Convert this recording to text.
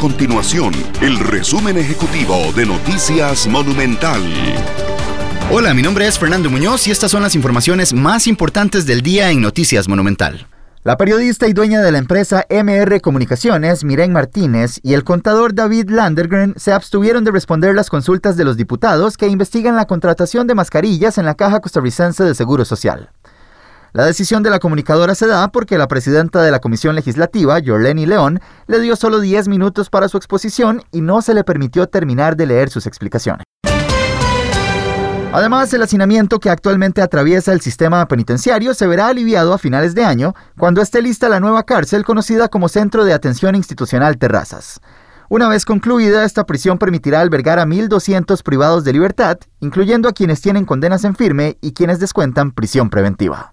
continuación el resumen ejecutivo de Noticias Monumental. Hola, mi nombre es Fernando Muñoz y estas son las informaciones más importantes del día en Noticias Monumental. La periodista y dueña de la empresa MR Comunicaciones, Miren Martínez, y el contador David Landergren se abstuvieron de responder las consultas de los diputados que investigan la contratación de mascarillas en la Caja Costarricense de Seguro Social. La decisión de la comunicadora se da porque la presidenta de la Comisión Legislativa, Yorleni León, le dio solo 10 minutos para su exposición y no se le permitió terminar de leer sus explicaciones. Además, el hacinamiento que actualmente atraviesa el sistema penitenciario se verá aliviado a finales de año, cuando esté lista la nueva cárcel conocida como Centro de Atención Institucional Terrazas. Una vez concluida, esta prisión permitirá albergar a 1.200 privados de libertad, incluyendo a quienes tienen condenas en firme y quienes descuentan prisión preventiva.